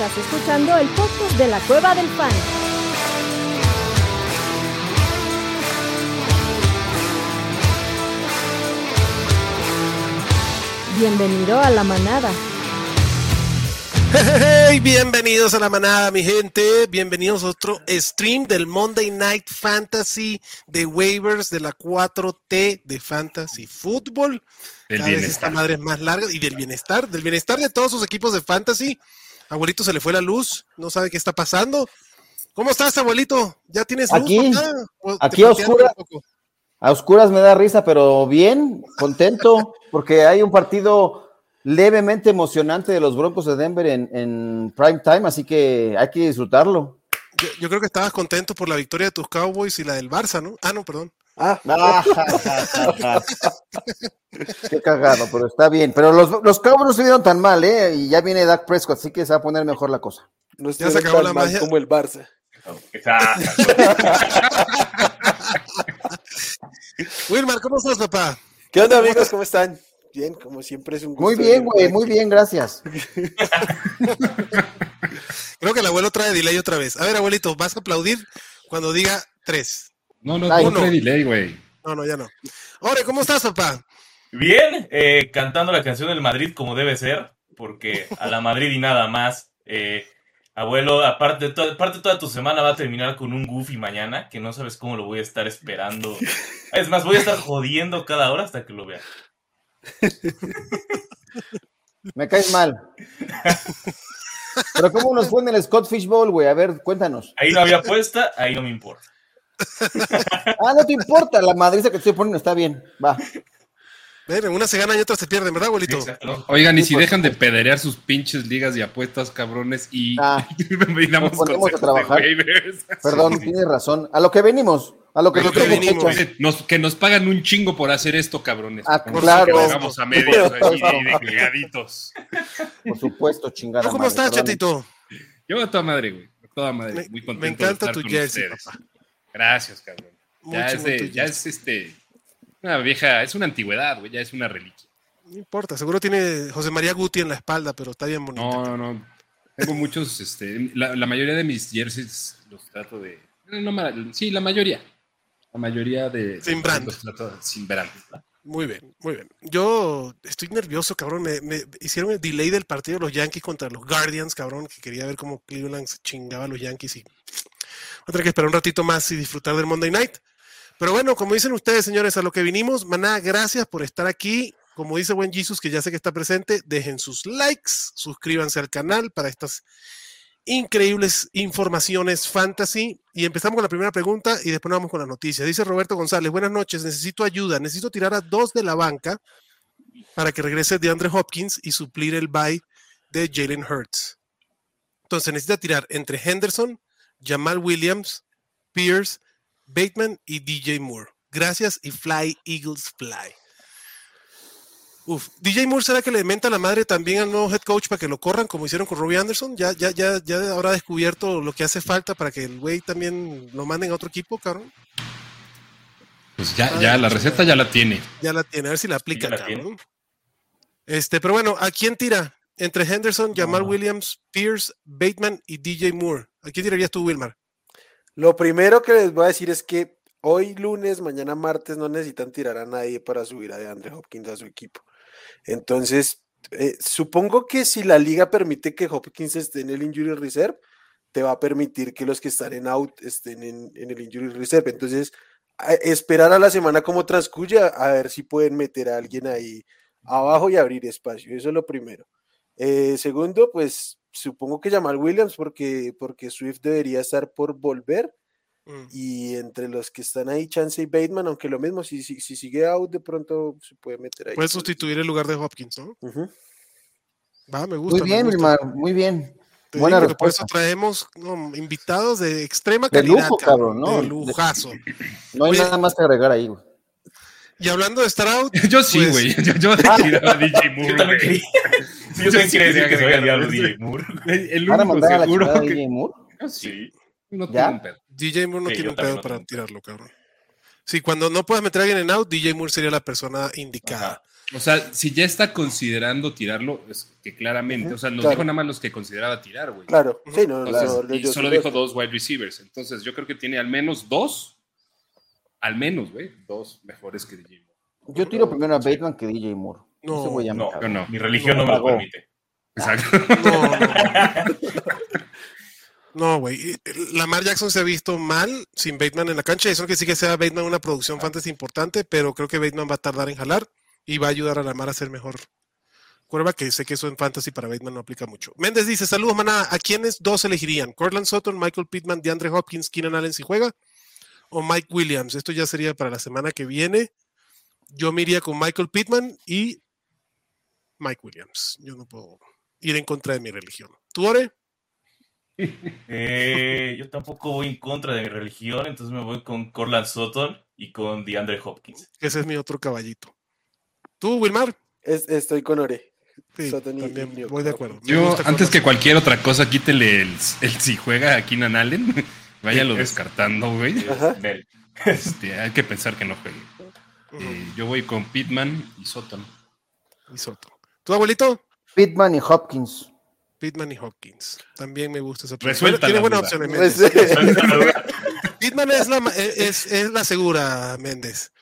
Estás escuchando el podcast de la Cueva del Fan. Bienvenido a la manada. Hey, bienvenidos a la manada, mi gente. Bienvenidos a otro stream del Monday Night Fantasy de waivers de la 4T de Fantasy Football. Del Cada vez esta madre es más larga y del bienestar, del bienestar de todos sus equipos de Fantasy. Abuelito se le fue la luz, no sabe qué está pasando. ¿Cómo estás, abuelito? ¿Ya tienes luz? Aquí, aquí a oscuras. A oscuras me da risa, pero bien, contento, porque hay un partido levemente emocionante de los Broncos de Denver en, en prime time, así que hay que disfrutarlo. Yo, yo creo que estabas contento por la victoria de tus Cowboys y la del Barça, ¿no? Ah, no, perdón. Ah, ja, ja, ja, ja. Qué cagado, pero está bien. Pero los, los Cowboys no se vieron tan mal, ¿eh? Y ya viene Dak Prescott, así que se va a poner mejor la cosa. No Ya se estuvieron acabó la magia. como el Barça. Exacto. Wilmar, ¿cómo estás, papá? ¿Qué onda, amigos? ¿Cómo están? Bien, como siempre es un gusto. Muy bien, güey, muy bien, gracias. Creo que el abuelo trae delay otra vez. A ver, abuelito, vas a aplaudir cuando diga tres. No, no, Ay, no uno. trae delay, güey. No, no, ya no. Ore, ¿cómo estás, papá? Bien, eh, cantando la canción del Madrid como debe ser, porque a la Madrid y nada más. Eh, abuelo, aparte, to- aparte toda tu semana va a terminar con un Goofy mañana, que no sabes cómo lo voy a estar esperando. Es más, voy a estar jodiendo cada hora hasta que lo vea. Me caes mal. Pero ¿cómo nos fue en el Scott Fish Bowl, güey? A ver, cuéntanos. Ahí no había apuesta, ahí no me importa. Ah, no te importa, la madriza que estoy poniendo está bien. Va. Ven, en una se gana y otra se pierde, ¿verdad, abuelito? Exacto. Oigan, y si dejan de pederear sus pinches ligas y apuestas, cabrones, y Ah, nos ponemos a trabajar. Perdón, tienes razón. A lo que venimos, a lo que lo venimos. Nos- que nos pagan un chingo por hacer esto, cabrones. Ah, No claro. Hagamos a medias ahí de. Por supuesto, chingada. ¿Tú ¿Cómo madre, estás, chatito? Yo a toda madre, güey. A toda madre. Me- Muy me contento encanta de estar tu con jersey, ustedes. papá. Gracias, cabrón. Ya es, de- ya es este. Una vieja, es una antigüedad, güey. Ya es una reliquia. No importa, seguro tiene José María Guti en la espalda, pero está bien bonito. No, no, no. Tengo muchos, este, la, la mayoría de mis jerseys los trato de. no, ma- sí, la mayoría. La mayoría de. Sin de- brand. Los trato sin brand. Muy bien, muy bien. Yo estoy nervioso, cabrón. Me, me hicieron el delay del partido de los Yankees contra los Guardians, cabrón, que quería ver cómo Cleveland se chingaba a los Yankees y voy a tener que esperar un ratito más y disfrutar del Monday Night. Pero bueno, como dicen ustedes, señores, a lo que vinimos, maná, gracias por estar aquí. Como dice buen Jesus, que ya sé que está presente, dejen sus likes, suscríbanse al canal para estas increíbles informaciones fantasy. Y empezamos con la primera pregunta y después nos vamos con las noticias. Dice Roberto González, buenas noches, necesito ayuda, necesito tirar a dos de la banca para que regrese de Andre Hopkins y suplir el bye de Jalen Hurts. Entonces necesita tirar entre Henderson, Jamal Williams, Pierce, Bateman y DJ Moore. Gracias y Fly Eagles Fly. Uf, DJ Moore será que le menta la madre también al nuevo head coach para que lo corran como hicieron con Robbie Anderson. Ya, ya, ya, ya habrá descubierto lo que hace falta para que el güey también lo manden a otro equipo, cabrón. Pues ya, ya, la receta ya la tiene. Ya la tiene, a ver si la aplica, ya la tiene. cabrón. Este, pero bueno, ¿a quién tira? Entre Henderson, Jamal Williams, Pierce, Bateman y DJ Moore. ¿A quién tirarías tú, Wilmar? Lo primero que les voy a decir es que hoy lunes, mañana martes, no necesitan tirar a nadie para subir a DeAndre Hopkins a su equipo. Entonces, eh, supongo que si la liga permite que Hopkins esté en el injury reserve, te va a permitir que los que están en out estén en, el injury reserve. Entonces, esperar a la semana como transcurre a, a ver si pueden meter a alguien ahí abajo y abrir espacio. Eso es lo primero. Eh, segundo, pues supongo que Jamal Williams, porque, porque Swift debería estar por volver. Mm. Y entre los que están ahí, Chance y Bateman, aunque lo mismo, si, si, si sigue out, de pronto se puede meter ahí. Puedes sustituir el lugar de Hopkins, ¿no? Va, me gusta. Muy bien, gusta. Wilmar, muy bien. Te Buena digo que por eso respuesta. traemos no, invitados de extrema De calidad. lujo, cabrón, ¿no? De De- lujazo. No hay Oye. nada más que agregar ahí, güey. Y hablando de estar out, Yo sí, Pues- güey. Yo, yo tiraba a DJ Moore. Yo también güey. quería, sí, yo también quería decir que se vaya al diablo DJ Moore. El ¿Van a único seguro que. DJ Moore? Sí. No ¿Ya? tengo un pedo. DJ Moore no Sí, tiene yo un pedo para tengo. tirarlo, cabrón. Sí, cuando no puedas meter a alguien en out, DJ Moore sería la persona indicada. Ajá. O sea, si ya está considerando tirarlo, es que claramente, o sea, nos claro. dijo nada más los que consideraba tirar, güey. Claro, sí, no, Entonces, y yo solo sí dijo dos wide receivers. Entonces, yo creo que tiene al menos dos, al menos, güey, dos mejores que DJ Moore. Yo tiro primero a Bateman que DJ Moore. No, Ese güey no. Yo no. Mi religión no, me lo permite. Exacto. No, no. No, güey. Lamar Jackson se ha visto mal sin Bateman en la cancha. Eso no quiere decir que sea Bateman una producción fantasy importante, pero creo que Bateman va a tardar en jalar y va a ayudar a Lamar a ser mejor cuerva, que sé que eso en fantasy para Bateman no aplica mucho. Méndez dice, saludos, maná. ¿A quiénes dos elegirían? ¿Cortland Sutton, Michael Pittman, DeAndre Hopkins, Keenan Allen si juega? ¿O Mike Williams? Esto ya sería para la semana que viene. Yo me iría con Michael Pittman y Mike Williams. Yo no puedo ir en contra de mi religión. ¿Tú, Ore? Eh, yo tampoco voy en contra de mi religión, entonces me voy con Corland Sutton y con DeAndre Hopkins. Ese es mi otro caballito. ¿Tú, Wilmar? Es- estoy con Ore. Sí, Sutton y- también y- voy de acuerdo. Me Yo, antes que cualquier otra cosa, quítele el, el si juega a Keenan Allen. Váyalo Es- descartando, güey. Este, hay que pensar que no juegue. Eh, yo voy con Pittman y. Ujú, y Soto. ¿Tu abuelito? Pittman y Hopkins. Pittman y Hopkins. También me gusta esa opción. Resuelta Tiene duda. opciones, Pues, Méndez. Pittman es la, ma- es, es la segura, Méndez.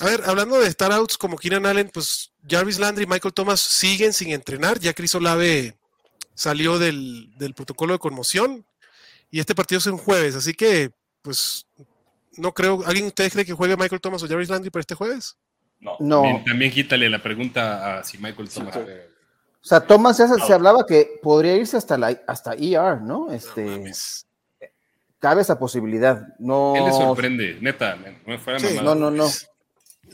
A ver, hablando de starouts como Keenan Allen, pues Jarvis Landry y Michael Thomas siguen sin entrenar. Ya Chris Olave salió del, del protocolo de conmoción y este partido es un jueves, así que, pues, no creo. ¿Alguien de ustedes cree que juegue Michael Thomas o Jarvis Landry para este jueves? No. No. También, también quítale la pregunta a si Michael Thomas sí. juega. O sea, Thomas ya se, No. se hablaba que podría irse hasta la hasta ER, ¿no? No Este, mames. cabe esa posibilidad. No. Él le sorprende, neta, no me fuera Sí, no, no, no.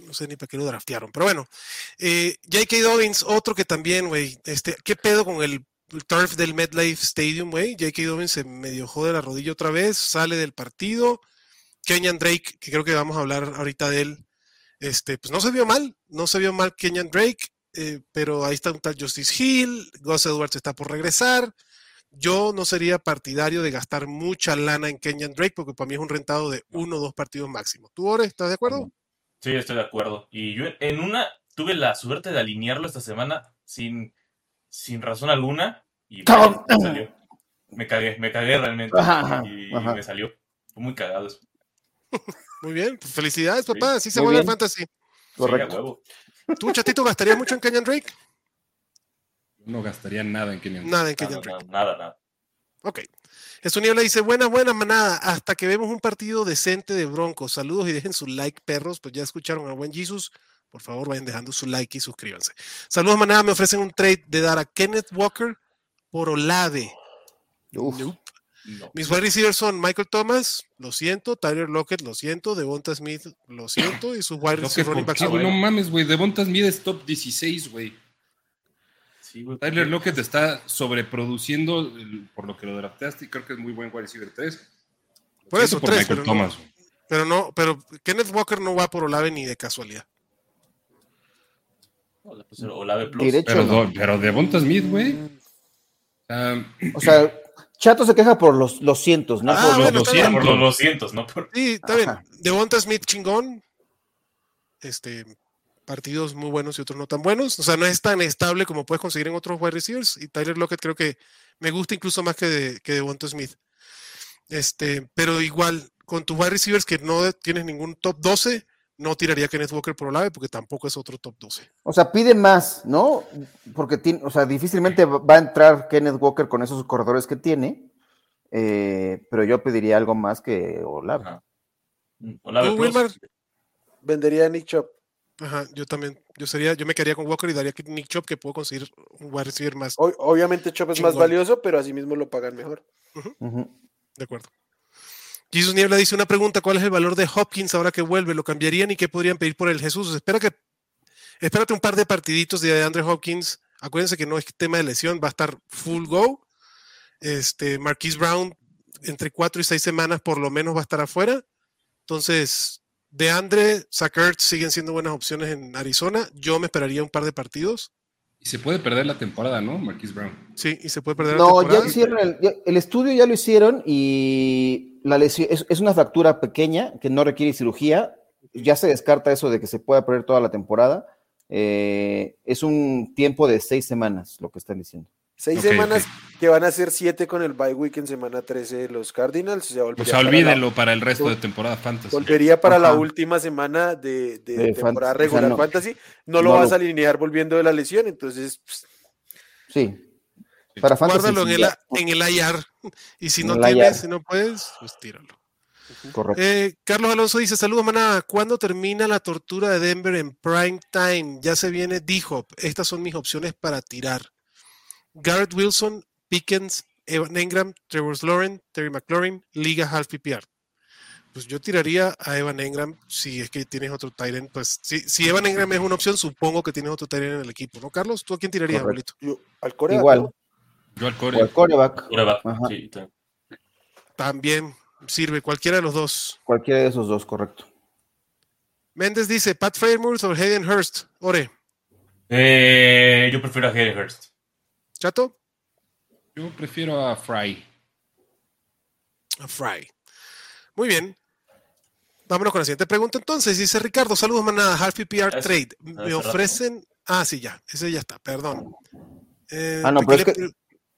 No sé ni para qué lo draftearon. Pero bueno, eh, J.K. Dobbins, otro que también, güey. Este, ¿Qué pedo con el turf del MetLife Stadium, güey? J.K. Dobbins se medio jode la rodilla otra vez, sale del partido. Kenyan Drake, que creo que vamos a hablar ahorita de él, este, pues no se vio mal, no se vio mal Kenyan Drake, eh, pero ahí está un tal Justice Hill, Gus Edwards está por regresar. Yo no sería partidario de gastar mucha lana en Kenyan Drake, porque para mí es un rentado de uno o dos partidos máximo. ¿Tú, Ore, estás de acuerdo? Sí, estoy de acuerdo. Y yo en una tuve la suerte de alinearlo esta semana sin, sin razón alguna y me salió. Me cagué, me cagué realmente. Ajá, ajá, y ajá. me salió. Fue muy cagado eso. Muy bien, pues felicidades, papá. Así se juega el fantasy. Correcto. huevo. ¿Tú, chatito, gastarías mucho en Kenyan Drake? No gastaría nada en Kenyan. Nada en Kenyan Drake. nada, nada, nada. Ok. Esto Niebla dice, buena, buena manada, hasta que vemos un partido decente de Broncos. Saludos y dejen su like, perros. Pues ya escucharon a buen Jesus. Por favor, vayan dejando su like y suscríbanse. Saludos, manada. Me ofrecen un trade de dar a Kenneth Walker por Olave. Uf. Nope. No. Mis wide receivers son Michael Thomas, lo siento, Tyler Lockett, lo siento, Devonta Smith, lo siento, y sus wide receivers running backs no mames, güey. Devonta Smith es top 16, güey. Sí, Tyler Lockett está sobreproduciendo el- por lo que lo drafteaste y creo que es muy buen wide receiver 3. Por eso, por tres, Michael pero no- Thomas. güey. Pero no, pero Kenneth Walker no va por Olave ni de casualidad. Olave Plus. Derecho. Pero, no. pero Devonta Smith, güey. O sea, Chato se queja por los, los cientos, ¿no? Ah, por los bueno, los está bien. Por los 200, ¿no? Por- Sí, está bien. Ajá. Devonta Smith chingón. Este, partidos muy buenos y otros no tan buenos. O sea, no es tan estable como puedes conseguir en otros wide receivers. Y Tyler Lockett creo que me gusta incluso más que, de, que Devonta Smith. Este, pero igual, con tus wide receivers que no tienes ningún top 12, no tiraría Kenneth Walker por Olave porque tampoco es otro top 12. O sea, pide más, ¿no? Porque tiene, o sea, difícilmente va a entrar Kenneth Walker con esos corredores que tiene. eh, pero yo pediría algo más que Olave. Ajá. Olave ¿Tú, Plus. Vendería a Nick Chop. Ajá, yo también. Yo sería, yo me quedaría con Walker y daría que Nick Chop que puedo conseguir un wide receiver más. O- obviamente Chop es más valioso, pero así mismo lo pagan mejor. De acuerdo. Jesus Niebla dice una pregunta: ¿Cuál es el valor de Hopkins ahora que vuelve? ¿Lo cambiarían y qué podrían pedir por el Jesús? Espera que, espérate un par de partiditos de Andre Hopkins. Acuérdense que no es tema de lesión, va a estar full go. Este, Marquise Brown, entre cuatro y seis semanas por lo menos va a estar afuera. Entonces, de Andre, Sackert siguen siendo buenas opciones en Arizona. Yo me esperaría un par de partidos. y se puede perder la temporada, ¿no? Marquise Brown. Sí, y se puede perder la No, ya temporada. hicieron el, ya- el estudio, ya lo hicieron y la lesión es, es una fractura pequeña que no requiere cirugía. Ya se descarta eso de que se pueda perder toda la temporada. eh, es un tiempo de seis semanas, lo que están diciendo. Seis semanas que van a ser siete con el bye week en semana 13 de los Cardinals. O sea, O para la- olvídenlo para el resto de temporada fantasy. Volvería para la última semana de, de De temporada regular o sea, no- fantasy. No lo no vas lo- a alinear volviendo de la lesión, entonces pss, Sí. Para Guárdalo en el, ya. en el IR. Y si En no tienes, IR. si no puedes, pues tíralo. Correcto. Eh, Carlos Alonso dice: Saludos, maná. ¿Cuándo termina la tortura de Denver en prime time? Ya se viene D-Hop. Estas son mis opciones para tirar: Garrett Wilson, Pickens, Evan Engram, Trevor Lawrence, Terry McLaurin, Liga Half PPR. Pues yo tiraría a Evan Engram si es que tienes otro Tyrant. Pues si, si Evan Engram es una opción, supongo que tienes otro Tyrant en el equipo, ¿no, Carlos? ¿Tú a quién tirarías, Correcto. abuelito? yo, al coreback, Igual. Yo al O core. al coreback, sí. También sirve, cualquiera de los dos. cualquiera de esos dos, correcto. Méndez dice: Pat Fairmouth o Hayden Hurst. Ore, Eh, yo prefiero a Hayden Hurst. chato, Yo prefiero a Fry. a Fry. Muy bien. Vámonos con la siguiente pregunta entonces. Dice Ricardo, saludos manada, Half PPR Ese- Trade. Me rato. ofrecen... Ah, sí, ya. Ese ya está, perdón. Eh, Ah, no, pero es le- que-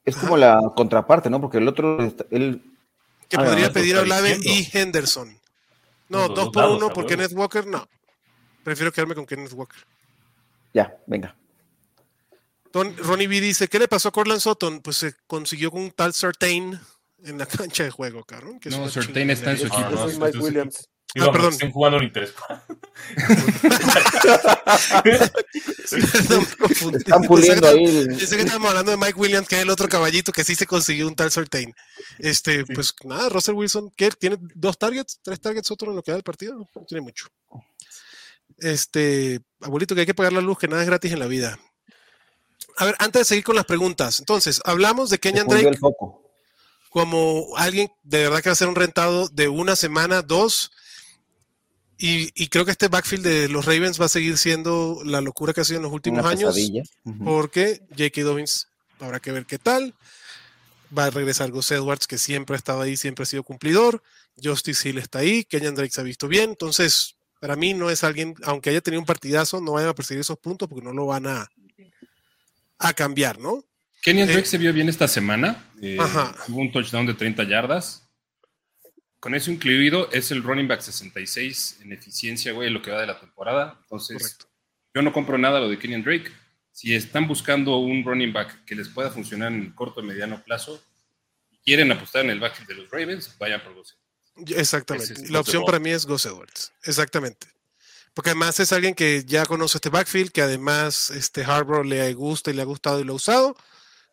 Es como la contraparte, ¿no? Porque el otro, él, que Ah, podría pedir a Olave y Henderson. No, dos dos por lados, uno a por huevo. Kenneth Walker, no. Prefiero quedarme con Kenneth Walker. ya, venga. Don, Ronnie B dice, ¿qué le pasó a Cortland Sutton? Pues se consiguió con un tal Certain en la cancha de juego, cabrón. que No, Certain está en su equipo. Yo no, Mike sí, Williams. Digo, perdón. Estén jugando confundí. Están puliendo Pensé que- ahí. el- que estábamos hablando de Mike Williams, que es el otro caballito que sí se consiguió un tal Certain. Este, pues nada, Russell Wilson, ¿qué? ¿Tiene dos targets? ¿Tres targets otro en lo que da el partido? No tiene mucho. Este, abuelito, que hay que pagar la luz, que nada es gratis en la vida. A ver, antes de seguir con las preguntas, entonces, hablamos de Kenyan Drake el foco. como alguien de verdad que va a ser un rentado de una semana, dos. Y, y creo que este backfield de los Ravens va a seguir siendo la locura que ha sido en los últimos Una años. Ujú. Porque J.K. Dobbins habrá que ver qué tal. Va a regresar Gus Edwards, que siempre ha estado ahí, siempre ha sido cumplidor. Justice Hill está ahí. Kenyan Drake se ha visto bien. Entonces, para mí no es alguien, aunque haya tenido un partidazo, no vayan a perseguir esos puntos porque no lo van a, a cambiar, ¿no? Kenyan Eh, Drake se vio bien esta semana. eh, Ajá. Tuvo un touchdown de 30 yardas. Con eso incluido, es el running back 66 en eficiencia, güey, lo que va de la temporada. Entonces, Correcto. yo no compro nada lo de Kenyan Drake. Si están buscando un running back que les pueda funcionar en corto y mediano plazo y quieren apostar en el backfield de los Ravens, vayan por Gus. Exactamente. Es la opción para mí es Gus Edwards. Exactamente. Porque además es alguien que ya conoce este backfield, que además este Harbour le gusta y le ha gustado y lo ha usado.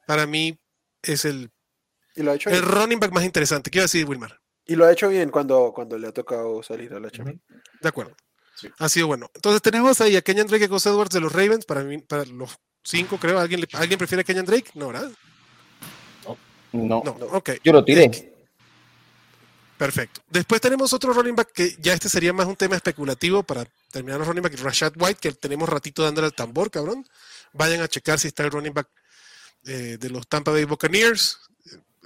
Para mí es el, Y lo ha hecho el bien. running back más interesante. ¿Qué iba a decir, Wilmar? Y lo ha hecho bien cuando, cuando le ha tocado salir a la chamba. De acuerdo. Sí. Ha sido bueno. Entonces tenemos ahí a Kenyan Drake y a Gus Edwards de los Ravens. Para mí, para los cinco, creo. ¿Alguien, le- ¿alguien prefiere a Kenyan Drake? No, ¿verdad? No, No, ok. yo lo tiré. Perfecto. Después tenemos otro running back que ya este sería más un tema especulativo para terminar los running back. Rashad White, que tenemos ratito dándole al tambor, cabrón. Vayan a checar si está el running back eh, de los Tampa Bay Buccaneers.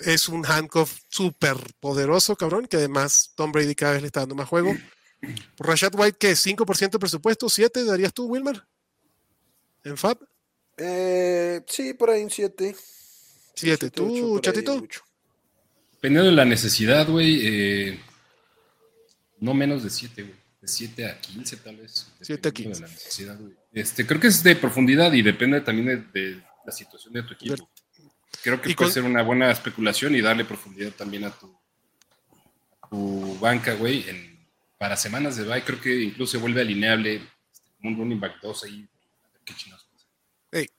Es un handcuff súper poderoso, cabrón, que además Tom Brady cada vez le está dando más juego. Por Rashad White, ¿qué? ¿5% de presupuesto? ¿7 darías tú, Wilmer? ¿En Fab? Eh, sí, por ahí un 7. 7. ¿Tú, chatito? Dependiendo de la necesidad, güey, eh, no menos de 7, güey. De 7 a 15, tal vez. 7 a dependiendo 15. de la necesidad, güey. Este, creo que es de profundidad y depende también de, de la situación de tu equipo. Creo que Y puede con- ser una buena especulación y darle profundidad también a tu, a tu banca, güey. para semanas de bye, creo que incluso se vuelve alineable este, como un running back 2 ahí. Qué.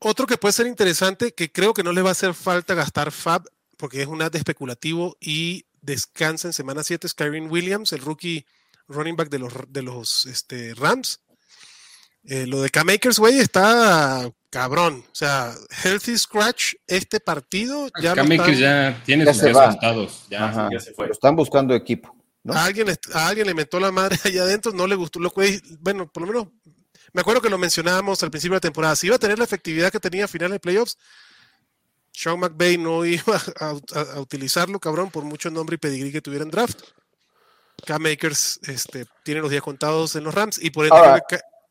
Otro que puede ser interesante, que creo que no les va a hacer falta gastar Fab, porque es un ad especulativo y descansa en semana 7, es Kyron Williams, el rookie running back de los, de los este, Rams. Eh, lo de K-Makers, güey, está cabrón. O sea, Healthy Scratch, este partido ya, lo Cam Akers están- ya tiene Ya sus se días va. contados. Ya, ya se fue. Lo están buscando equipo. ¿no? A alguien, le- a alguien le mentó la madre allá adentro, no le gustó lo que, bueno, por lo menos me acuerdo que lo mencionábamos al principio de la temporada. Si iba a tener la efectividad que tenía a finales de playoffs, Sean McVay no iba a, a- a utilizarlo, cabrón, por mucho nombre y pedigrí que tuviera en draft. Cam Akers este, tiene los días contados en los Rams y por ende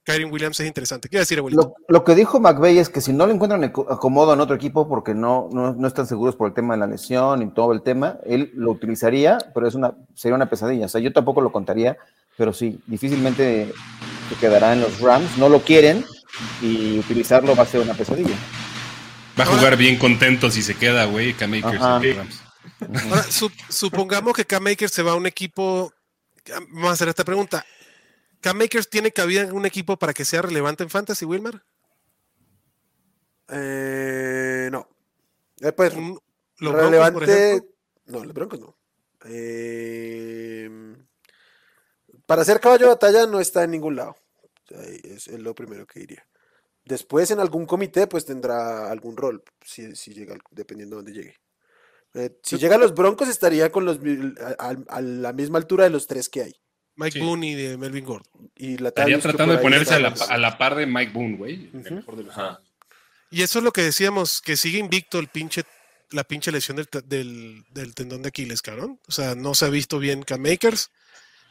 Ahora- Kyrie Williams es interesante. ¿Qué decir, abuelito? Lo, lo, que dijo McVeigh es que si no le encuentran acomodo en otro equipo porque no, no, no, están seguros por el tema de la lesión y todo el tema, él lo utilizaría, pero es una, sería una pesadilla. O sea, yo tampoco lo contaría, pero sí, difícilmente se quedará en los Rams. No lo quieren y utilizarlo va a ser una pesadilla. Va a jugar bien contento si se queda, güey, Cam Akers. Ahora, su, supongamos que Cam Akers se va a un equipo. Vamos a hacer esta pregunta. ¿Cam Makers tiene cabida en un equipo para que sea relevante en Fantasy, Wilmar? Eh, no. Eh, pues, ¿Los relevante. no, los Broncos no. Eh, para ser caballo de batalla no está en ningún lado. es, es, lo primero que diría. Después en algún comité pues tendrá algún rol, si, si llega, dependiendo de dónde llegue. Eh, si llega a los Broncos estaría con los a, a, la misma altura de los tres que hay. Mike sí. Boone y de Melvin Gordon. Y la Estaría tratando de ponerse a la, a la, par de Mike Boone, güey. Uh -huh. Y eso es lo que decíamos, que sigue invicto el pinche, la pinche lesión del, del, del tendón de Aquiles, cabrón. O sea, no se ha visto bien K-Makers.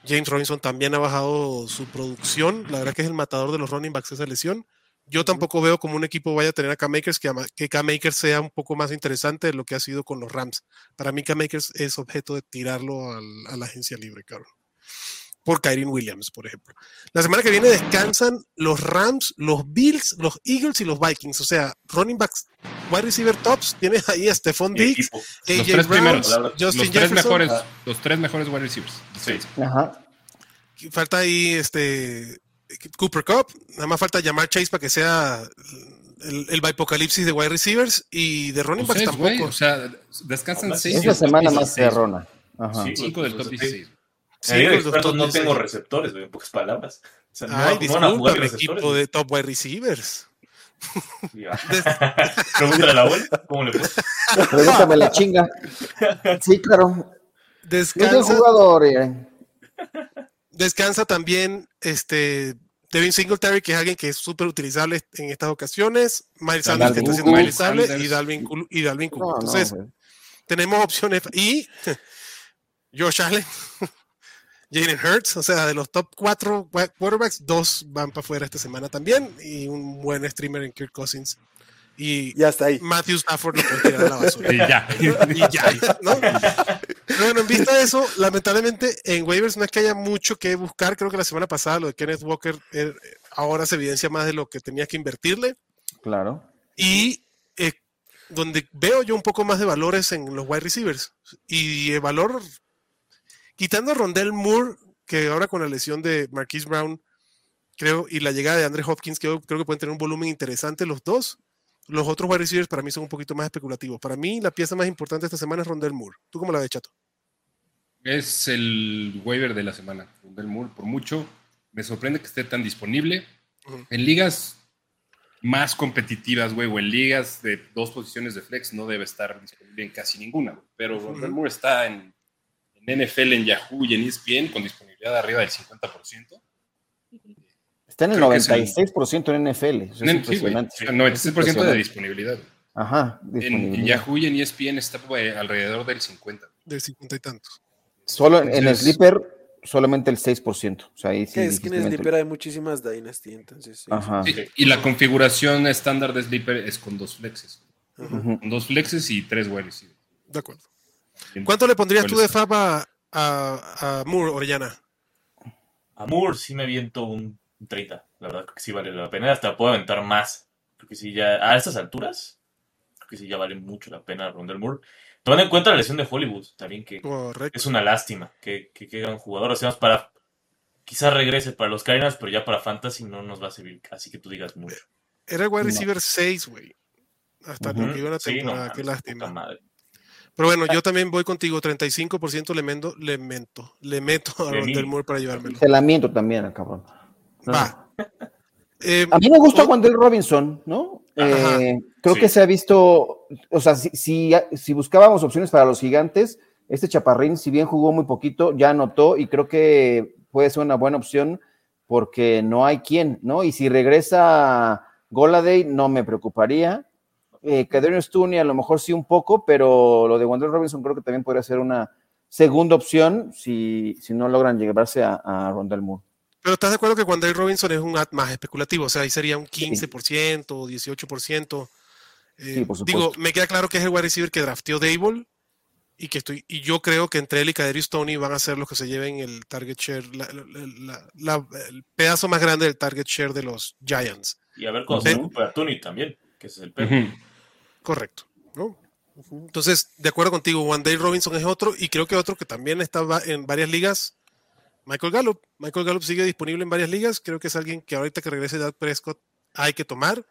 James Robinson también ha bajado su producción. La verdad que es el matador de los running backs esa lesión. Yo tampoco veo como un equipo vaya a tener a K-Makers que, que K-Makers sea un poco más interesante de lo que ha sido con los Rams. Para mí K-Makers es objeto de tirarlo al, a la agencia libre, cabrón por Kyrie Williams, por ejemplo. La semana que viene descansan los Rams, los Bills, los Eagles y los Vikings. O sea, running backs, wide receiver tops, tienes ahí a Stephon Diggs, AJ los tres Brown, primeros, Justin los tres mejores, los tres mejores wide receivers. Sí. Ajá. Falta ahí este Cooper Cup, nada más falta llamar Chase para que sea el, el bipocalipsis de wide receivers y de running pues backs es, tampoco. Wey, o sea, descansan seis. Es la semana más cerrona. Ajá. Sí, cinco del top 16. Sí, los no tengo receptores, en pocas palabras. O sea, no, Ay, disculpa, el equipo de top wide receivers. Pregúntale a la abuela, ¿cómo le fue? Pregúntame la chinga. Sí, claro. Descansa, jugador, eh. descansa también este Devin Singletary, que es alguien que es súper utilizable en estas ocasiones. Miles Sanders, que está siendo utilizable. Y Dalvin, y Dalvin Cook. No, Entonces, no, tenemos opciones. Y Josh Allen. Jalen Hurts, o sea, de los top cuatro quarterbacks, dos van para afuera esta semana también, y un buen streamer en Kirk Cousins. Y ya está ahí. Matthew Stafford lo puede tirar a la basura. y ya. y ya, ¿no? Pero bueno, en vista de eso, lamentablemente en waivers no es que haya mucho que buscar. Creo que la semana pasada lo de Kenneth Walker eh, ahora se evidencia más de lo que tenías que invertirle. Claro. Y eh, donde veo yo un poco más de valores en los wide receivers. Y el valor quitando a Rondell Moore, que ahora con la lesión de Marquise Brown, creo, y la llegada de Andre Hopkins, creo, creo que pueden tener un volumen interesante los dos. Los otros wide receivers para mí son un poquito más especulativos. Para mí, la pieza más importante esta semana es Rondell Moore. ¿Tú cómo la ves, Chato? Es el waiver de la semana, Rondell Moore, por mucho. Me sorprende que esté tan disponible. Uh -huh. En ligas más competitivas, güey, o en ligas de dos posiciones de flex, no debe estar disponible en casi ninguna. Pero uh -huh. Rondell Moore está en en NFL, en Yahoo y en ESPN con disponibilidad de arriba del 50%. Está en el 96% en NFL. Eso es en, impresionante. Sí, 96% de disponibilidad. Ajá. Disponibilidad. En, en, Yahoo y en ESPN está alrededor del 50%. Del 50 y tantos. Solo entonces, en el Sleeper, solamente el 6%. O sea, ahí sí, es que en el Sleeper hay muchísimas Dynasty, entonces. Sí, Ajá. Sí, y la configuración estándar de Sleeper es con dos flexes. Uh -huh. Con dos flexes y tres wide receivers. De acuerdo. ¿Cuánto le pondrías tú de FAB a, a, a, Moore, Orellana? A Moore sí me viento un 30. La verdad creo que sí vale la pena. Hasta puedo aventar más. Creo que sí ya. A estas alturas, creo que sí ya vale mucho la pena Rondell Moore. Tomando en cuenta la lesión de Hollywood, también que Correcto. es una lástima que, que quede un jugador. O sea, para. Quizás regrese para los Cardinals, pero ya para Fantasy no nos va a servir. Así que tú digas mucho. Era el wide receiver 6, güey. Hasta uh -huh. lo que iba la temporada. Sí, no, Qué lástima. Madre. Pero bueno, yo también voy contigo, 35% le, mendo, le, mento, le meto a Rondell Moore para llevármelo. Se la miento también, cabrón. No. Va. Eh, a mí me gusta Wendell Robinson, ¿no? Eh, creo sí. que se ha visto, o sea, si, si, si, buscábamos opciones para los gigantes, este chaparrín, si bien jugó muy poquito, ya anotó y creo que puede ser una buena opción porque no hay quien, ¿no? Y si regresa Goladay, no me preocuparía eh, Stoney a lo mejor sí un poco, pero lo de Wendell Robinson creo que también podría ser una segunda opción si, si no logran llevarse a, a Rondell Moore. Pero estás de acuerdo que hay Robinson es un ad más especulativo, o sea, ahí sería un 15% o 18%. Eh, digo, me queda claro que es el wide receiver que drafteó Dable y que estoy y yo creo que entre él y Kaderius Tony van a ser los que se lleven el target share, el pedazo más grande del target share de los Giants. Y a ver recupera Tony también, que es el perro. Correcto. Entonces, de acuerdo contigo, One Robinson es otro y creo que otro que también está en varias ligas, Michael Gallup. Michael Gallup sigue disponible en varias ligas. Creo que es alguien que ahorita que regrese Dad Prescott hay que tomar.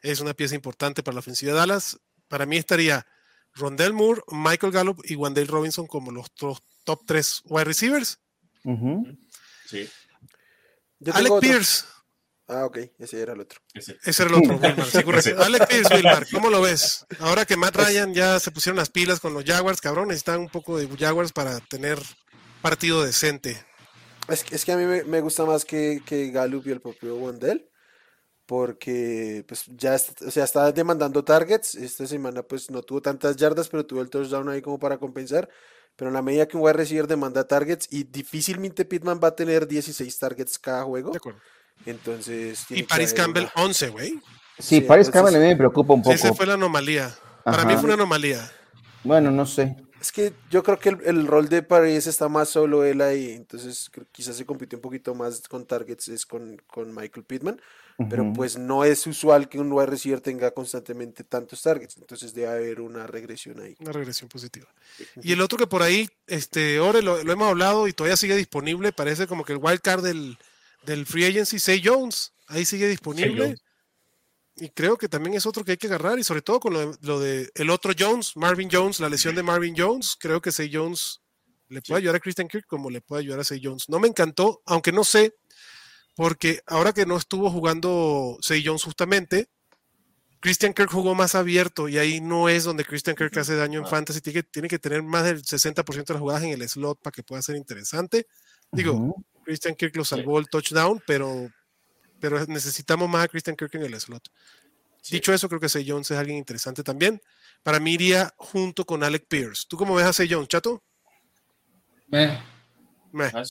Es una pieza importante para la ofensiva de Dallas. Para mí estaría Rondell Moore, Michael Gallup y Wandale Robinson como los top tres wide receivers. Sí. Alec Pierce. Ah, ok, ese era el otro. Ese, era el otro, Wilmar, Pierce, Wilmar, ¿cómo lo ves? Ahora que Matt Ryan ya se pusieron las pilas con los Jaguars, cabrón, necesitan un poco de Jaguars para tener partido decente. Es, es que a mí me, gusta más que, que Gallup y el propio Wandel porque pues ya o sea, está demandando targets. Esta semana pues no tuvo tantas yardas, pero tuvo el touchdown ahí como para compensar. Pero en la medida que un wide receiver demanda targets y difícilmente Pittman va a tener 16 targets cada juego. Entonces. Y Paris Campbell 11, güey. Sí, Paris Campbell a mí me preocupa un poco. esa fue la anomalía. Para mí fue una anomalía. Bueno, no sé. Es que yo creo que el, rol de Paris está más solo él ahí, entonces quizás se compitió un poquito más con targets es con, con Michael Pittman pero pues no es usual que un wide receiver tenga constantemente tantos targets, entonces debe haber una regresión ahí. Una regresión positiva. Y el otro que por ahí, este, Ore, lo, hemos hablado y todavía sigue disponible, parece como que el wild card del, del Free Agency, Say Jones, ahí sigue disponible. Y creo que también es otro que hay que agarrar, y sobre todo con lo de, el otro Jones, Marvin Jones, la lesión de Marvin Jones, creo que Say Jones le puede ayudar a Christian Kirk como le puede ayudar a Say Jones. No me encantó, aunque no sé porque ahora que no estuvo jugando Say Jones justamente, Christian Kirk jugó más abierto y ahí no es donde Christian Kirk hace daño en fantasy. Tiene que, tiene que tener más del 60% de las jugadas en el slot para que pueda ser interesante. Digo, Christian Kirk lo salvó el touchdown, pero, pero necesitamos más a Christian Kirk en el slot. Dicho eso, creo que Say Jones es alguien interesante también. Para mí iría junto con Alec Pierce. ¿Tú cómo ves a Say Jones, chato? Ah,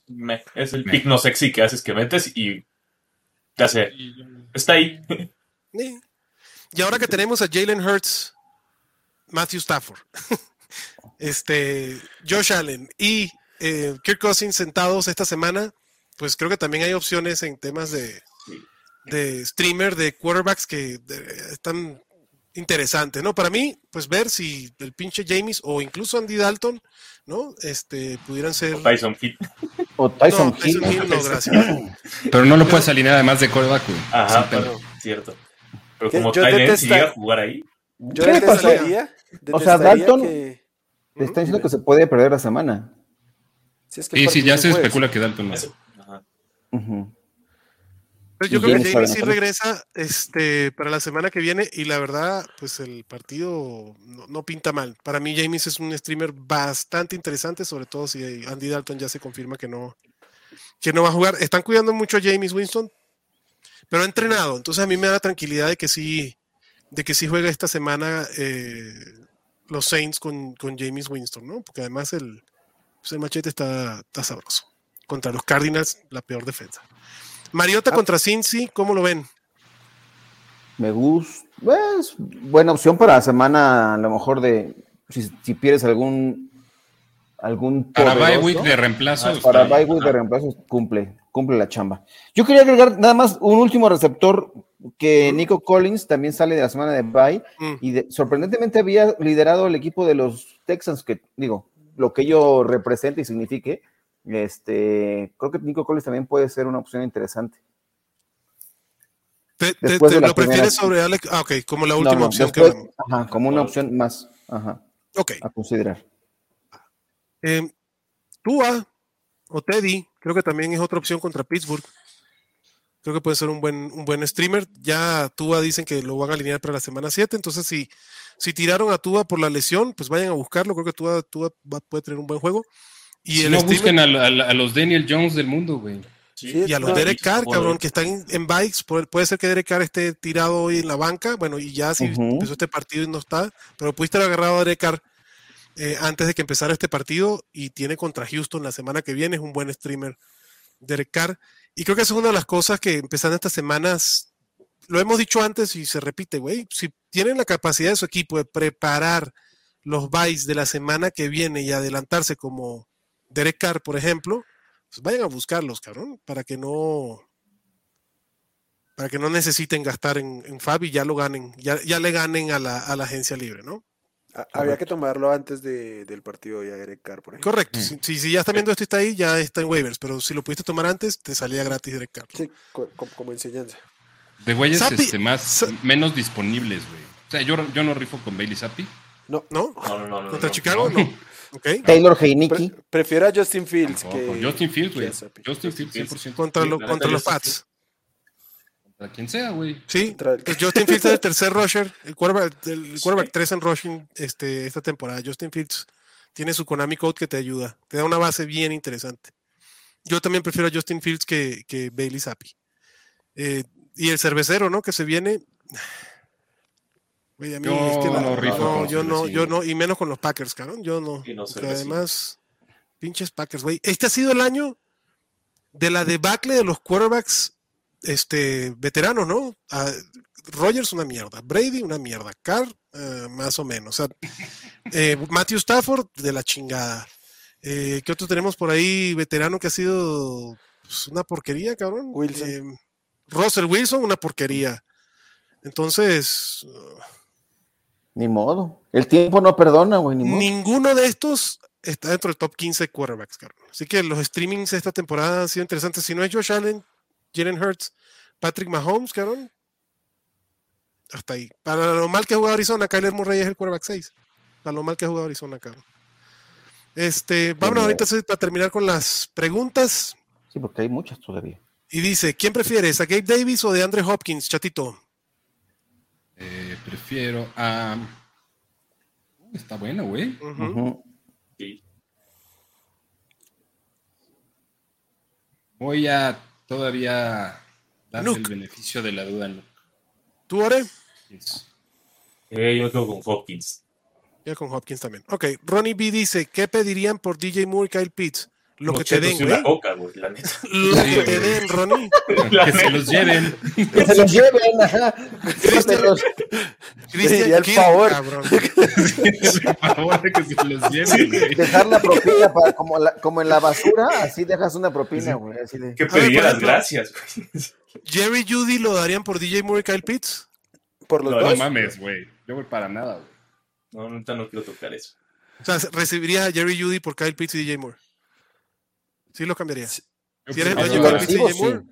es, el pick no sexy que haces que metes y ya sé, está ahí. Y ahora que tenemos a Jalen Hurts, Matthew Stafford, este, Josh Allen y eh, Kirk Cousins sentados esta semana, pues creo que también hay opciones en temas de, de streamer, de quarterbacks que están interesantes, ¿no? Para mí, pues ver si el pinche James o incluso Andy Dalton ¿no? Este, pudieran ser. O Tyson Hill. O Tyson, Hill. no, gracias. Pero no lo puedes alinear además de coreback, Ajá, pero, cierto. Pero como Tyson sigue a jugar ahí. Yo ¿Qué detestaría, O sea, Dalton que... te está diciendo que se puede perder la semana. Sí, sí, ya se especula que Dalton no. Pues yo creo que James sí regresa este, para la semana que viene y la verdad, pues el partido no, pinta mal. Para mí James es un streamer bastante interesante, sobre todo si Andy Dalton ya se confirma que no, que no va a jugar. Están cuidando mucho a James Winston, pero ha entrenado, entonces a mí me da tranquilidad de que sí, de que sí juega esta semana eh, los Saints con, con, James Winston, ¿no? Porque además el, pues el machete está, está sabroso. Contra los Cardinals, la peor defensa. Mariota ah. contra Cincy, ¿cómo lo ven? Me gusta. Pues, buena opción para la semana, a lo mejor de. Si, pierdes algún. algún para bye de reemplazo. Ah, para bye de reemplazo cumple, cumple la chamba. Yo quería agregar nada más un último receptor que Nico Collins también sale de la semana de bye mm. y sorprendentemente había liderado el equipo de los Texans, que digo, lo que ello representa y signifique, este, creo que Nico Collins también puede ser una opción interesante. ¿Te, lo prefieres sobre Alex? Ah, ok, como la última opción que Ajá, como una opción más ajá, a considerar. Eh, Tua o Teddy, creo que también es otra opción contra Pittsburgh. Creo que puede ser un buen, un buen streamer. Ya Tua dicen que lo van a alinear para la semana 7. Entonces, si, si tiraron a Tua por la lesión, pues vayan a buscarlo. Creo que Tua, Tua puede tener un buen juego. Y no busquen a, los Daniel Jones del mundo, güey. y a los Derek Carr, cabrón, que están en bikes. Puede, ser que Derek Carr esté tirado hoy en la banca. Bueno, y ya si empezó este partido y no está. Pero pudiste haber agarrado a Derek Carr eh, antes de que empezara este partido. Y tiene contra Houston la semana que viene. Es un buen streamer, Derek Carr. Y creo que eso es una de las cosas que empezando estas semanas, lo hemos dicho antes y se repite, güey, si tienen la capacidad de su equipo de preparar los buys de la semana que viene y adelantarse como Derek Carr, por ejemplo, pues vayan a buscarlos, cabrón, para que no para que no necesiten gastar en, en Fab y ya lo ganen, ya, ya le ganen a la, a la agencia libre, ¿no? Había que tomarlo antes de, del partido de Derek Carr, por ejemplo. Correcto. Si, si, si, ya están viendo esto y está ahí, ya está en waivers, pero si lo pudiste tomar antes, te salía gratis Derek Carr. Sí, como, como enseñanza. De güeyes este, más, menos disponibles, güey. O sea, yo, yo no rifo con Bailey Zappi. No. ¿No? No, no, no. ¿Contra no, Chicago? No. Okay. Taylor Heineke. Pre prefiero a Justin Fields Tampoco. que... Justin Fields, güey. Justin Fields, 100%. Contra, lo, contra los Pats. Contra quien sea, güey. Sí, pues Justin Fields es el tercer rusher, el quarterback, el quarterback sí. 3 en rushing este, esta temporada. Justin Fields tiene su Konami Code que te ayuda, te da una base bien interesante. Yo también prefiero a Justin Fields que, que Bailey Zappi. Eh, y el cervecero, ¿no? Que se viene. Oye, a mí yo es que no, no, rifo no yo no, yo no, y menos con los Packers, cabrón. Yo no. no además, pinches Packers, güey. Este ha sido el año de la debacle de los quarterbacks este, veteranos, ¿no? A Rogers una mierda, Brady una mierda, Carr uh, más o menos. O sea, eh, Matthew Stafford de la chingada. Eh, ¿Qué otro tenemos por ahí veterano que ha sido pues, una porquería, cabrón? Wilson. Eh, Russell Wilson, una porquería. Entonces. Uh, ni modo. El tiempo no perdona, güey. Ni modo. Ninguno de estos está dentro del top 15 quarterbacks, cabrón. Así que los streamings esta temporada han sido interesantes. Si no es Josh Allen, Jalen Hurts, Patrick Mahomes, cabrón. Hasta ahí. Para lo mal que ha jugado Arizona, Kyler Murray es el quarterback 6. Para lo mal que ha jugado Arizona, cabrón. Este, vámonos ahorita para terminar con las preguntas. Sí, porque hay muchas todavía. Y dice, ¿quién prefieres, a Gabe Davis o de Andre Hopkins, chatito? Eh, prefiero a... Está bueno, güey. Uh -huh. Uh -huh. Sí. Voy a todavía darle Luke. el beneficio de la duda. Luke. ¿Tú, Ore? Yes. Eh, yo quedo con Hopkins. Yo con Hopkins también. Ok, Ronnie B dice, ¿qué pedirían por DJ Moore y Kyle Pitts? Lo No, que te den, una güey. coca, güey, la neta. Lo que te den, Ronnie. que se los lleven. Que se los lleven, ajá. Cristian, Diría el Kirk, favor. cabrón. Por favor, que se los lleven. güey. Dejar la propina para, como, la- como en la basura, así dejas una propina, güey. Así de. ¿Qué A ver, pediría las gracias, güey? Jerry Judy lo darían por DJ Moore y Kyle Pitts. Por los No, No dos. mames, güey. Yo voy para nada, güey. No, neta no quiero tocar eso. O sea, recibirías a Jerry Judy por Kyle Pitts y DJ Moore. Sí lo cambiaría. Yo Si eres prefiero dueño de sí.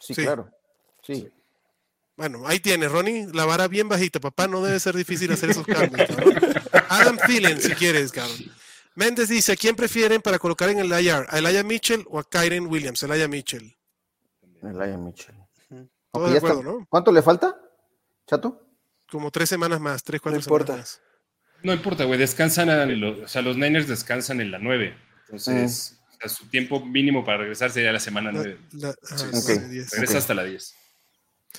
Sí, Sí. claro. Sí. Bueno, ahí tienes, Ronnie. La vara bien bajita, papá. No debe ser difícil hacer esos cambios, cabrón. Adam Thielen, si quieres, cabrón. Méndez dice, ¿a quién prefieren para colocar en el IR? ¿A Elijah Mitchell o a Kyren Williams? Elijah Mitchell. Elijah Mitchell. Todo de ya acuerdo. ¿no? ¿Cuánto le falta, Chato? Como tres semanas más, tres, cuatro No importa. semanas más. No importa, güey. Descansan, a los, o sea, los Niners descansan en la 9. Entonces, o sea, su tiempo mínimo para regresar sería la semana La- 9. la- ajá, Sí, ok. nueve, diez. Regresa hasta la 10.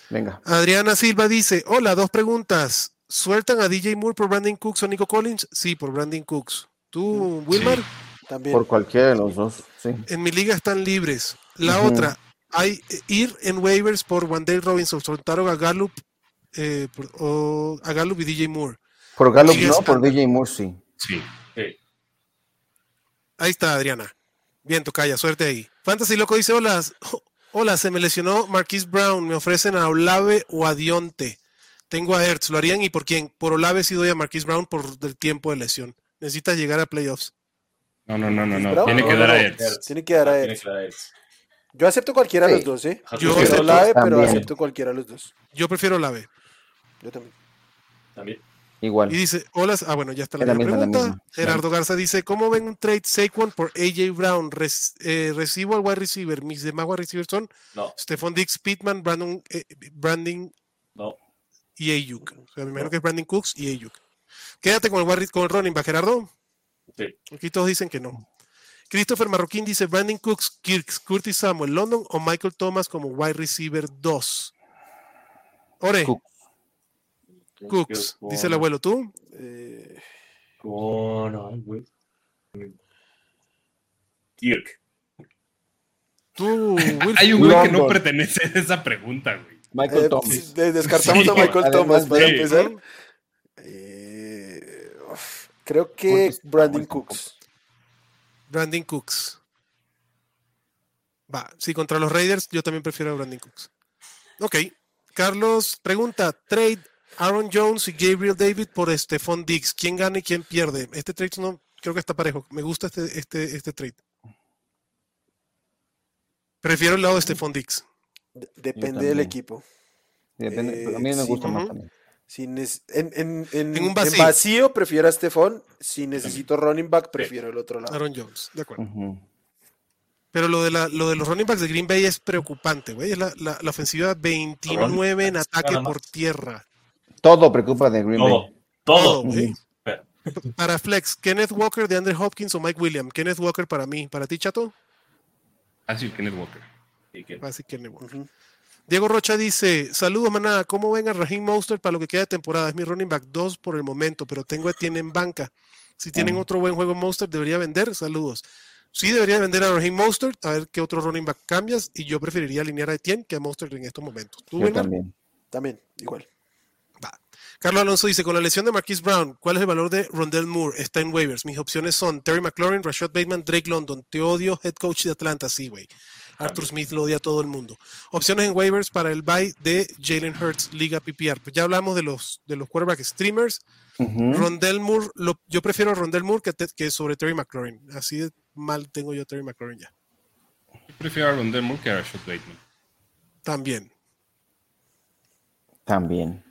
Venga. Adriana Silva dice, hola, dos preguntas. ¿Sueltan a DJ Moore por Brandon Cooks o Nico Collins? Sí, por Brandon Cooks. ¿Tú, Wilmar? También. Por cualquiera de los dos. Sí. En mi liga están libres. La otra, hay eh, ir en waivers por Wandale Robinson, soltaron a Gallup, eh, por- o a Gallup y DJ Moore. Por Gallup no, por. DJ Moore sí. Sí. Sí. Ahí está, Adriana. Bien, tocaya, suerte ahí. Fantasy Loco dice, hola, hola, se me lesionó Marquise Brown, me ofrecen a Olave o a Dionte. Tengo a Ertz, ¿lo harían y por quién? Por Olave sí doy a Marquise Brown por el tiempo de lesión. Necesitas llegar a playoffs. No, no, no, no, no. Tiene que No, dar a no. Ertz. Tiene que dar a Tiene él. que dar a Ertz. Yo acepto cualquiera de Sí. los dos, ¿eh? Yo acepto Olave, pero acepto cualquiera de los dos. Yo prefiero Olave. Yo también. También. Igual. Y dice, hola, ah, bueno, ya está la, Es la misma misma, la pregunta. misma. Gerardo Garza dice, ¿cómo ven un trade Saquon por AJ Brown? Res- eh, recibo al wide receiver. Mis demás wide receivers son No, Stephon Dix, Pittman, Brandon, eh, Branding no. y Ayuk. O sea, me imagino que es Brandon Cooks y Ayuk. Quédate con el, wide- con el running back, Gerardo. Sí. Aquí todos dicen que no. Christopher Marroquín dice Brandon Cooks, Kirks, Curtis Samuel, London o Michael Thomas como wide receiver 2. Ore, Cooks. Cooks, Con- dice el abuelo, ¿tú? Eh, Con. güey. Kirk. Tú, Hay un güey que no pertenece a esa pregunta, güey. Michael eh, Thomas. Descartamos a Michael Thomas para empezar. Eh, creo que Brandon Cooks. Brandon Cooks. Va, sí, contra los Raiders yo también prefiero a Brandon Cooks. Ok. Carlos pregunta, trade Aaron Jones y Gabriel David por Stephon Diggs. ¿Quién gana y quién pierde? Este trade no creo que está parejo. Me gusta este, este, este trade. Prefiero el lado de Stephon Diggs. depende del equipo. Depende, a mí me gusta más también. en, en, un vacío. prefiero a Stephon. Si necesito running back, prefiero el otro lado. Aaron Jones, de acuerdo. Pero lo de, la, lo de los running backs de Green Bay es preocupante, güey. Es la, la, ofensiva 29 en ataque por tierra. Todo preocupa de Green Bay. Todo. Para Flex, Kenneth Walker de Andrew Hopkins o Mike Williams. Kenneth Walker para mí. ¿Para ti, Chato? Así, ah, Kenneth Walker. Así, Kenneth Walker. Diego Rocha dice: Saludos, manada. ¿Cómo ven a Raheem Monster para lo que queda de temporada? Es mi running back 2 por el momento, pero tengo a Tien en banca. Si tienen otro buen juego Monster, debería vender. Saludos. Sí, debería vender a Raheem Monster, a ver qué otro running back cambias. Y yo preferiría alinear a Etienne que a Monster en estos momentos. ¿Tú, también. También, igual. Carlos Alonso dice: Con la lesión de Marquise Brown, ¿cuál es el valor de Rondell Moore? Está en waivers. Mis opciones son Terry McLaurin, Rashad Bateman, Drake London. Te odio, head coach de Atlanta. Sí, güey. Arthur Smith lo odia a todo el mundo. Opciones en waivers para el buy de Jalen Hurts, Liga PPR. Pues ya hablamos de los, de los quarterback streamers. Rondell Moore, yo prefiero a Rondell Moore que, que, sobre Terry McLaurin. Así de mal tengo yo a Terry McLaurin ya. Yo prefiero a Rondell Moore que a Rashad Bateman. También. También.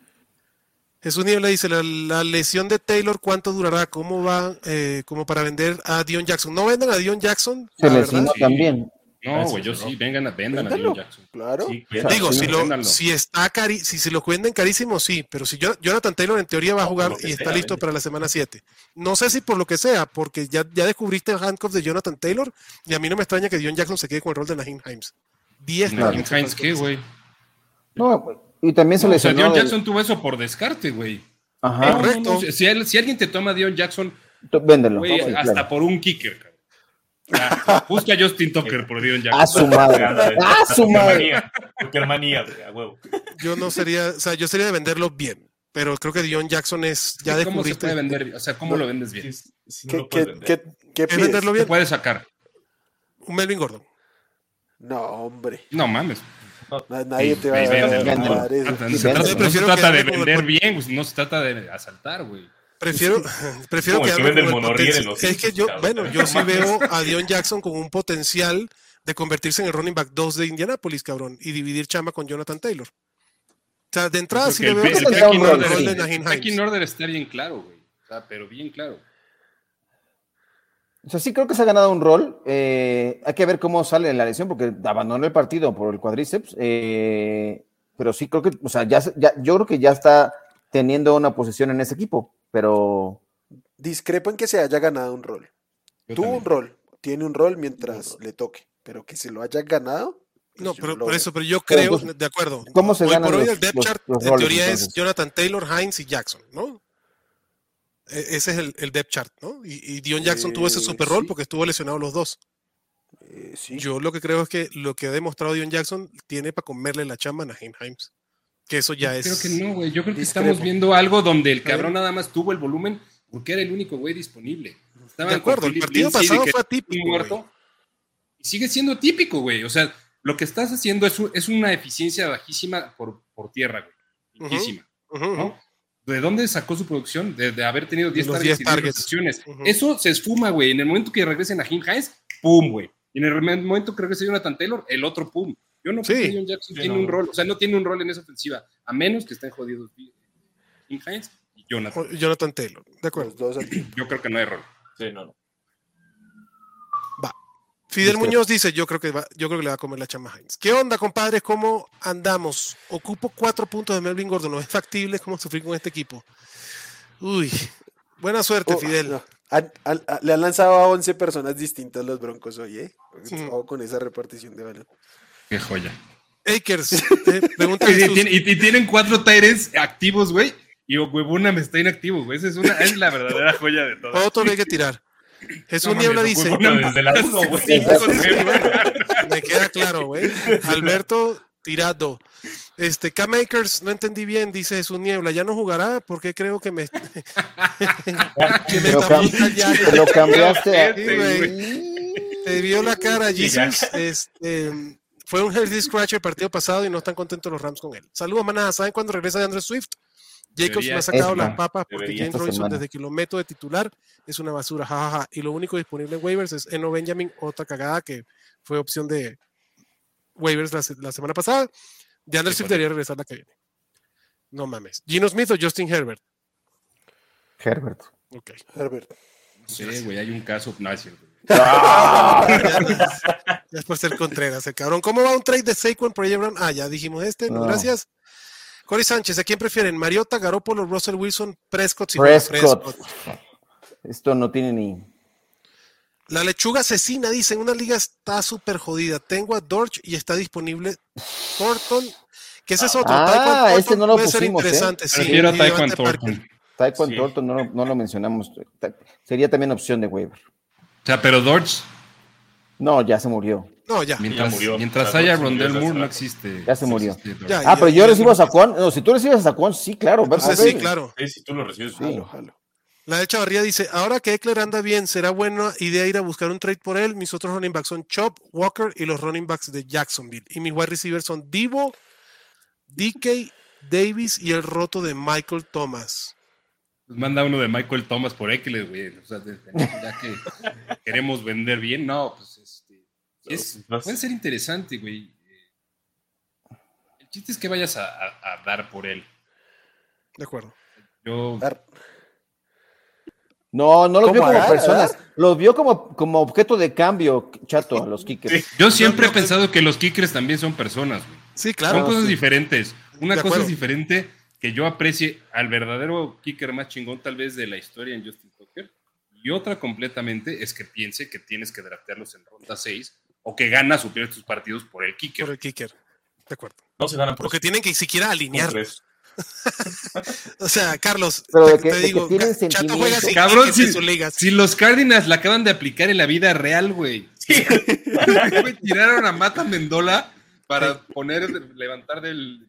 Jesús Niebla dice, la, lesión de Taylor, ¿cuánto durará? ¿Cómo va eh, como para vender a Dion Jackson? ¿No venden a Dion Jackson? Se lesionó también. No, güey, yo sí, vengan a vendan a Dion Jackson. Claro. Digo, si, lo, si está cari si se lo venden carísimo, sí, pero si Jonathan Taylor en teoría va a jugar y está listo para la semana 7. No sé si por lo que sea, porque ya, ya descubriste el handcuff de Jonathan Taylor y a mí no me extraña que Dion Jackson se quede con el rol de Naheem Himes. 10 Naheem Himes, ¿qué, güey? No, y también se lesionó. O sea, Dion Jackson tuvo eso por descarte, güey. Ajá. Correcto. si, si, alguien te toma a Dion Jackson, véndelo. Güey, hasta por un kicker, cabrón. Busca a Justin Tucker por Dion Jackson. A su madre. A su madre. Manía, a huevo. Yo no sería, o sea, yo sería de venderlo bien, pero creo que Dion Jackson es ya ¿Cómo se puede vender? O sea, ¿cómo lo vendes bien? ¿Qué, qué, venderlo bien? puedes sacar? Un Melvin Gordon. No, hombre. No mames. Nadie te va a vender. No se trata de vender bien, no se trata de asaltar, güey. Prefiero, prefiero que, Es que yo, bueno, yo sí veo a Dion Jackson con un potencial de convertirse en el running back 2 de Indianapolis, cabrón, y dividir chamba con Jonathan Taylor. O sea, de entrada sí le veo el, el, order está bien claro, güey. Pero bien claro. O sea, sí creo que se ha ganado un rol. Eh, hay que ver cómo sale la lesión, porque abandonó el partido por el cuadríceps. Eh, pero sí creo que, o sea, ya, ya, yo creo que ya está teniendo una posición en ese equipo pero... Discrepo en que se haya ganado un rol. Tuvo un rol, tiene un rol mientras le toque, pero que se lo haya ganado. Pues no, pero por eso, pero yo creo, pues, de acuerdo. ¿Cómo se gana por hoy el depth chart, en teoría es Jonathan Taylor, Hines y Jackson, ¿no? E, ese es el, el depth chart, ¿no? Y, Dion Jackson tuvo ese eh, super rol porque estuvo lesionado los dos. Eh, sí. Yo lo que creo es que lo que ha demostrado Dion Jackson tiene para comerle la chamba a Himes. Que eso ya es. Creo que no, güey. Yo creo que estamos viendo algo donde el cabrón nada más tuvo el volumen porque era el único güey disponible. Estaba de acuerdo, el partido pasado fue atípico. Muerto, y sigue siendo típico, güey. O sea, lo que estás haciendo es, es una eficiencia bajísima por, por tierra, güey. Bajísima. ¿De dónde sacó su producción? De, haber tenido 10 targets, y 10 Eso se esfuma, güey. En el momento que regresen a Jim Hines, ¡pum, güey! Y en el momento que regrese Jonathan Taylor, el otro ¡pum! Yo no creo que John Jackson tiene un rol, o sea, no tiene un rol en esa ofensiva, a menos que estén jodidos Jim Hines y Jonathan. Jonathan Taylor, de acuerdo. Yo creo que no hay rol. Sí, no, no. Fidel Muñoz dice, yo creo que va, yo creo que le va a comer la chama Hines. ¿Qué onda, compadres? ¿Cómo andamos? Ocupo cuatro puntos de Melvin Gordon. ¿No es factible cómo sufrir con este equipo? Uy, buena suerte, oh, Fidel. le han lanzado a 11 personas distintas los Broncos hoy, ¿eh? Con esa repartición de balón. Qué joya. Akers, pregunta y, y, tienen cuatro Tyrants activos, güey. Y Huevona me está inactivo, güey. Esa es, una, es la verdadera joya de todo. Otro hay que tirar. Jesús Niebla dice. Desde la uno, güey. Me queda claro, güey. Alberto Tirado. Este, K-Makers, no entendí bien, dice Jesús Niebla, ya no jugará porque creo que me. que me lo cambiaste. Te vio la cara, Jesus. Este, fue un healthy scratch el partido pasado y no están contentos los Rams con él. Saludos, manada. ¿Saben cuándo regresa de Andrew Swift? Jacobs me ha sacado las papas porque James Robinson, desde que lo meto de titular, es una basura, jajaja. Y lo único disponible en waivers es Eno Benjamin, otra cagada que fue opción de waivers la, semana pasada. De Andrew Swift debería regresar la que viene. No mames. Gino Smith o Justin Herbert. Herbert. Ok. Herbert. Sí, güey, hay un caso. No, es cierto. ¡Ah! ya, es por ser Contreras, el cabrón. ¿Cómo va un trade de Saquon por Brown? Ah, ya dijimos este, no. gracias. Cory Sánchez, ¿a quién prefieren? Mariota, Garoppolo, Russell Wilson, Prescott. Si Prescott. Prescott. Esto no tiene ni. La lechuga asesina dice: en una liga está súper jodida. Tengo a Dorch y está disponible Thornton. Que ese es otro. Ah, este no lo puede pusimos, ser ¿eh? interesante. ¿eh? Sí, Prefiero a Taekwondo Thornton. Sí. Thornton no, no, lo mencionamos. Sería también opción de waiver. O sea, pero Dorch. No, ya se murió. No, ya. Mientras, ya murió. mientras haya Rondell Moore, no existe. Ya se murió. existe Ya, ah, pero yo recibo a Saquon. No, si tú recibes a Saquon, sí, claro. Entonces, sí, claro. Sí, si tú lo recibes, Sí. jalo, jalo. La de Chavarría dice, ahora que Eckler anda bien, ¿será buena idea ir a buscar un trade por él? Mis otros running backs son Chop, Walker y los running backs de Jacksonville. Y mis wide receivers son Divo, DK, Davis y el roto de Michael Thomas. Pues manda uno de Michael Thomas por Eckler, güey. O sea, ya que queremos vender bien, no, pues Es, puede ser interesante, güey. El chiste es que vayas a, a, a dar por él. De acuerdo. Yo. Dar. No, no los ¿Cómo vio como dar, personas. Los vio como, como objeto de cambio, chato, a los kickers. Yo siempre he pensado que los kickers también son personas, güey. Sí, claro. Son cosas sí. diferentes. Una De cosa acuerdo. es diferente que yo aprecie al verdadero kicker más chingón tal vez de la historia en Justin Tucker. Y otra completamente es que piense que tienes que draftearlos en ronda 6 o que ganas o pierdes tus partidos por el kicker. Por el kicker. De acuerdo. No se ganan por Porque tienen que siquiera alinear. O sea, Carlos, Pero te, de que- te de que digo, tienen Chato juega sin Cabrón, si, sus ligas. si los Cardinals la acaban de aplicar en la vida real, güey. Güey, Tiraron a Mata Mendola para poner, levantar del,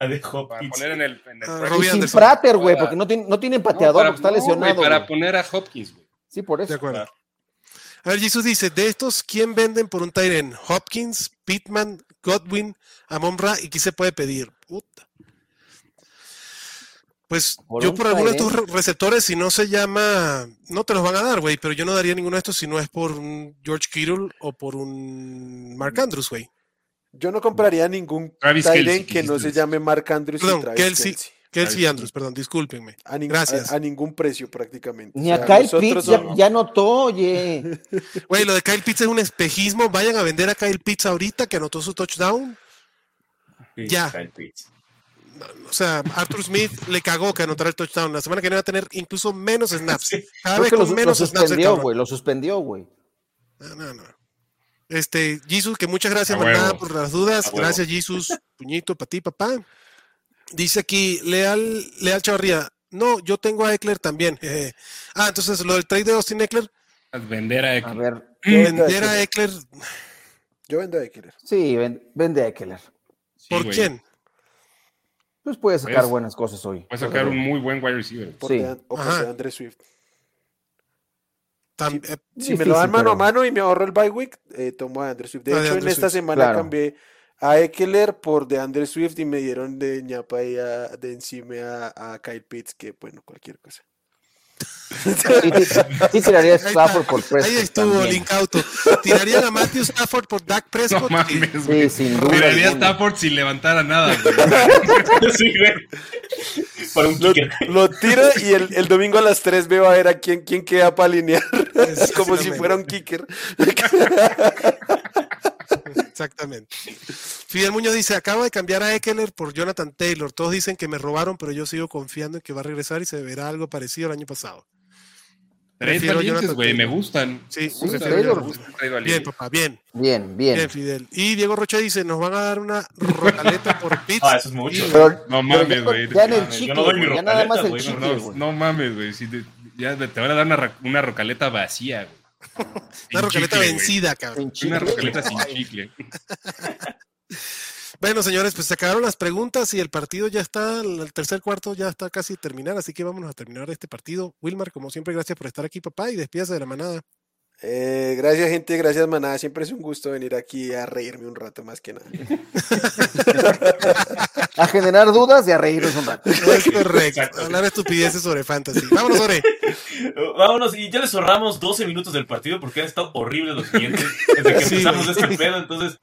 de para Hopkins. poner en el, en el Ah, sin. Prater, güey, Para- porque no tiene, no tiene No, pateador, para- porque está no, lesionado. para poner a Hopkins, güey. Sí, por De eso. acuerdo. A ver, Jesús dice, de estos, ¿quién venden por un Tyren? Hopkins, Pittman, Godwin, Amon Ra y quién se puede pedir. Puta. Pues Por yo por alguno de estos receptores, si no se llama, no te los van a dar, güey, pero yo no daría ninguno de estos si no es por un George Kittle o por un Mark Andrews, güey. Yo no compraría ningún end que no se llame Mark Andrews y Perdón, Travis Kelsey. Kelsey Andrews, perdón, discúlpenme. A, Gracias. a- a ningún precio prácticamente. Ni O a Kyle Pitts ya, somos- ya notó, oye. Güey, lo de Kyle Pitts es un espejismo. Vayan a vender a Kyle Pitts ahorita que anotó su touchdown. Sí, Ya. Kyle Pitts. O sea, Arthur Smith le cagó que anotara el touchdown. La semana que viene va a tener incluso menos snaps. Cada Creo vez que lo, con lo menos snaps. el suspendió, güey. Lo suspendió, güey. No, no, no. Este, Jesus, que muchas gracias, A manada, huevo. por las dudas. A huevo. Gracias, Jesus. Puñito para ti, papá. Dice aquí, Leal, Leal Chavarría. No, yo tengo a Eckler también. jeje. Ah, entonces lo del trade de Austin Eckler. Vender a A Eckler. ver. Vender a Eckler. Yo vendo a Eckler. Sí, ven- vende a Eckler. Sí, ¿Por güey. quién? Pues puede sacar Pues, buenas cosas hoy. Puede sacar un muy buen wide receiver. Por Sí. de- o por Ajá. de Andre Swift. Tam- eh, Si me lo dan mano a mano y me ahorro el bye week, eh, tomo a Andre Swift. De Ah, de hecho, en esta Swift, semana claro. cambié a Eckler por de Andre Swift y me dieron de ñapa ahí a- de encima a, a Kyle Pitts, que bueno, cualquier cosa. Sí, sí, sí tiraría a. Stafford por Prescott. Ahí estuvo, también. Link Auto. ¿Tirarían a Matthew Stafford por Dak No Prescott? Sí. mames, Sí, güey. sin duda. Tiraría a. Stafford sin levantara nada, güey. Sí, güey. Para un Lo, kicker. lo tiro y el, el domingo a las 3 veo a ver a quién, quién queda para alinear. Es como si fuera un kicker. Exactamente. Fidel Muñoz dice, acabo de cambiar a Eckler por Jonathan Taylor. Todos dicen que me robaron, pero yo sigo confiando en que va a regresar y se verá algo parecido al año pasado. Tres valientes, güey, me gustan. Sí, prefiero Taylor. Bien, papá, bien, Bien, bien, bien. Fidel. Y Diego Rocha dice, nos van a dar una rotaleta por pizza. Ah, eso es mucho. Pero, No mames, güey. ya en el mames, yo chicle, no doy mi ya nada más el chicle, No, no mames, güey. Si de- Ya te van a dar una, una rocaleta vacía, güey. una rocaleta vencida, cabrón. Una rocaleta sin chicle. Bueno, señores, pues se acabaron las preguntas y el partido ya está, el tercer cuarto ya está casi terminar, así que vámonos a terminar este partido. Wilmar, como siempre, gracias por estar aquí, papá, y despídase de la manada. Eh, gracias, gente, gracias, manada. Siempre es un gusto venir aquí a reírme un rato más que nada. a generar dudas y a reírnos un rato. Es correcto. Hablar estupideces sobre fantasy. Vámonos, Ore. Vámonos, y ya les ahorramos 12 minutos del partido porque han estado horribles los siguientes desde que empezamos este pedo, entonces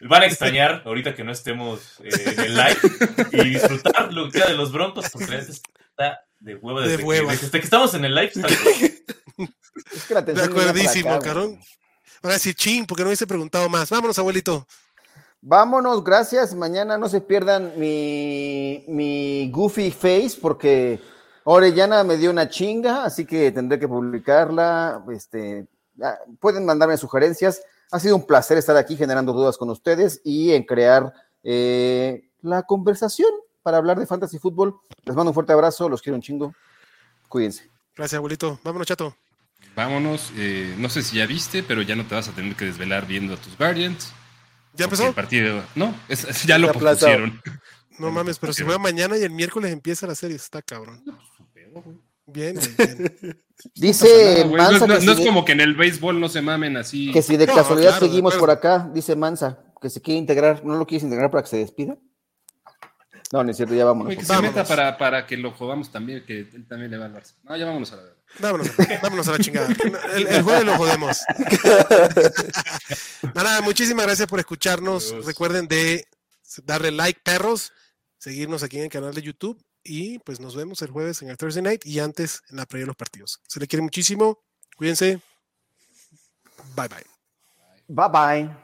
van a extrañar ahorita que no estemos eh, en el live y disfrutar lo que queda de los broncos porque está de huevo de huevo. Desde que estamos en el live está es que la de acuerdísimo, carón. Ahora sí, ching, porque no hubiese preguntado más. Vámonos, abuelito. Vámonos, gracias. Mañana no se pierdan mi, mi goofy face porque Orellana me dio una chinga, así que tendré que publicarla. Este, pueden mandarme sugerencias. Ha sido un placer estar aquí generando dudas con ustedes y en crear eh, la conversación para hablar de fantasy fútbol. Les mando un fuerte abrazo, los quiero un chingo. Cuídense. Gracias, abuelito. Vámonos, chato. Vámonos. Eh, no sé si ya viste, pero ya no te vas a tener que desvelar viendo a tus Guardians. ¿Ya empezó? El partido. No, ya lo pusieron. No mames, pero si juega mañana y el miércoles empieza la serie, está cabrón. Bien, bien. Dice Mansa. No, es como que en el béisbol no se mamen así. Que si de casualidad seguimos por acá, dice Mansa, que se quiere integrar, ¿no lo quieres integrar para que se despida? No, no es cierto, ya vámonos. que se meta para, para, que lo jodamos también, que él también le va al Barça. No, ya vámonos a la verdad. Vámonos, vámonos a la chingada. El, el jueves lo jodemos. Nada, muchísimas gracias por escucharnos. Recuerden de darle like, perros, seguirnos aquí en el canal de YouTube y pues nos vemos el jueves en el Thursday Night y antes en la previa de los partidos. Se le quiere muchísimo. Cuídense. Bye bye. Bye bye.